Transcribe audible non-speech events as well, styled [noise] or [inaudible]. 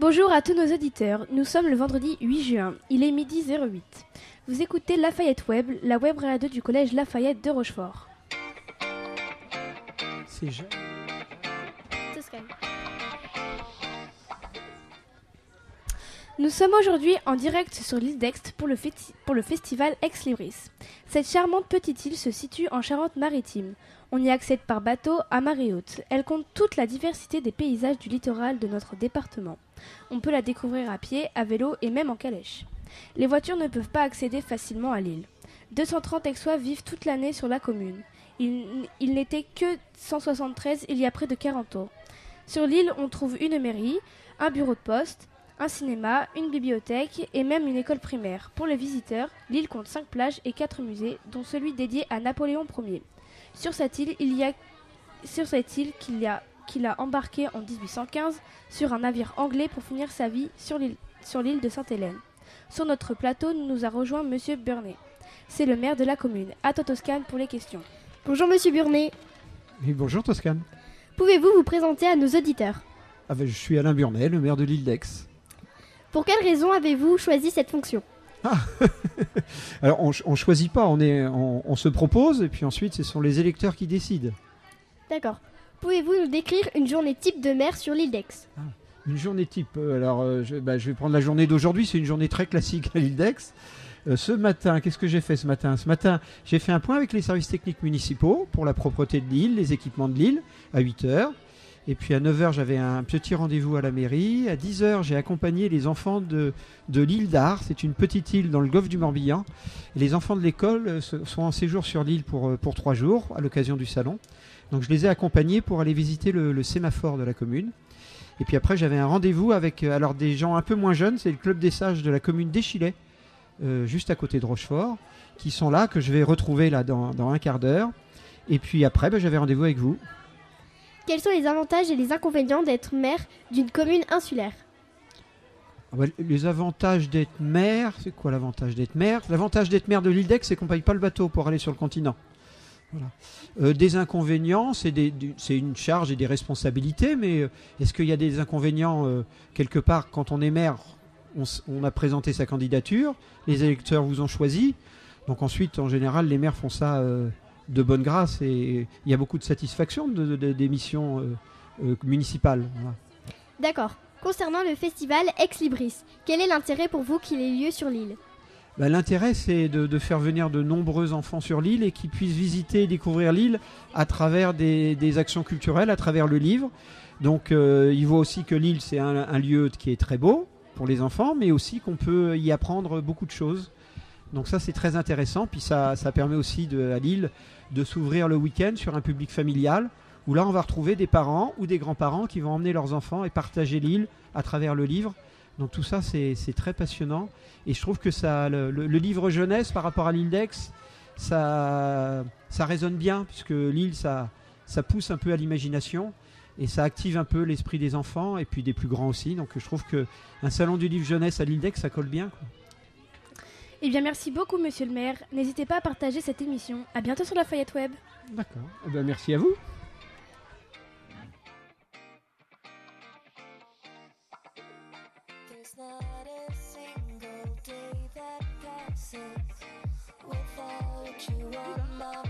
Bonjour à tous nos auditeurs. Nous sommes le vendredi 8 juin. Il est midi 08. Vous écoutez Lafayette Web, la web radio du collège Lafayette de Rochefort. C'est Nous sommes aujourd'hui en direct sur l'île d'Aix pour, le festi- pour le festival Ex Libris. Cette charmante petite île se situe en Charente-Maritime. On y accède par bateau à marée haute. Elle compte toute la diversité des paysages du littoral de notre département. On peut la découvrir à pied, à vélo et même en calèche. Les voitures ne peuvent pas accéder facilement à l'île. 230 Aixois vivent toute l'année sur la commune. Il, il n'était que 173 il y a près de 40 ans. Sur l'île, on trouve une mairie, un bureau de poste, un cinéma, une bibliothèque et même une école primaire. Pour les visiteurs, l'île compte 5 plages et 4 musées, dont celui dédié à Napoléon Ier. Sur cette île, il y a sur cette île qu'il y a qu'il a embarqué en 1815 sur un navire anglais pour finir sa vie sur l'île sur l'île de Sainte-Hélène. Sur notre plateau, nous a rejoint monsieur Burnet. C'est le maire de la commune. À toi Toscane pour les questions. Bonjour Monsieur Burnet. Et bonjour Toscane. Pouvez-vous vous présenter à nos auditeurs? Ah ben, je suis Alain Burnet, le maire de l'île d'Aix. Pour quelle raison avez-vous choisi cette fonction? [laughs] Alors on, on choisit pas, on, est, on, on se propose et puis ensuite ce sont les électeurs qui décident. D'accord. Pouvez-vous nous décrire une journée type de maire sur l'île d'Aix? Une journée type. euh, Alors euh, je, bah, je vais prendre la journée d'aujourd'hui, c'est une journée très classique à l'île d'Aix. Euh, ce matin, qu'est-ce que j'ai fait ce matin? Ce matin, j'ai fait un point avec les services techniques municipaux pour la propreté de l'île, les équipements de l'île, à 8 heures. Et puis à 9h, j'avais un petit rendez-vous à la mairie. À 10h, j'ai accompagné les enfants de, de l'île d'Ar. C'est une petite île dans le golfe du Morbihan. Et les enfants de l'école euh, sont en séjour sur l'île pour, euh, pour trois jours à l'occasion du salon. Donc je les ai accompagnés pour aller visiter le, sémaphore de la commune. Et puis après, j'avais un rendez-vous avec euh, alors des gens un peu moins jeunes. C'est le club des sages de la commune d'Échillet, juste à côté de Rochefort, qui sont là, que je vais retrouver là dans, dans un quart d'heure. Et puis après, ben, j'avais rendez-vous avec vous. Quels sont les avantages et les inconvénients d'être maire d'une commune insulaire Ah bah, les avantages d'être maire, c'est quoi l'avantage d'être maire? L'avantage d'être maire de l'île d'Aix, c'est qu'on paye pas le bateau pour aller sur le continent. Euh, des inconvénients, c'est une charge et des responsabilités, mais euh, est-ce qu'il y a des inconvénients euh, quelque part quand on est maire on, a présenté sa candidature, les électeurs vous ont choisi, donc ensuite en général les maires font ça de bonne grâce et il y a beaucoup de satisfaction de, de- des missions euh, euh, municipales. Voilà. D'accord. Concernant le festival Ex Libris, quel est l'intérêt pour vous qu'il ait lieu sur l'île? Bah, L'intérêt, c'est de, de faire venir de nombreux enfants sur l'île et qu'ils puissent visiter et découvrir l'île à travers des, des actions culturelles, à travers le livre. Donc, euh, il voit aussi que l'île, c'est un, un lieu qui est très beau pour les enfants, mais aussi qu'on peut y apprendre beaucoup de choses. Donc ça, c'est très intéressant. Puis ça, permet aussi à Lille de s'ouvrir le week-end sur un public familial, où là, on va retrouver des parents ou des grands-parents qui vont emmener leurs enfants et partager l'île à travers le livre. Donc tout ça, c'est très passionnant. Et je trouve que ça, le, livre jeunesse par rapport à l'île d'Aix, ça, ça résonne bien, puisque l'île, ça, ça pousse un peu à l'imagination et ça active un peu l'esprit des enfants et puis des plus grands aussi. Donc je trouve que un salon du livre jeunesse à d'Aix, ça colle bien. Eh bien, merci beaucoup, monsieur le maire. N'hésitez pas à partager cette émission. À bientôt sur Lafayette Web. D'accord. Eh ben, merci à vous. Without you on my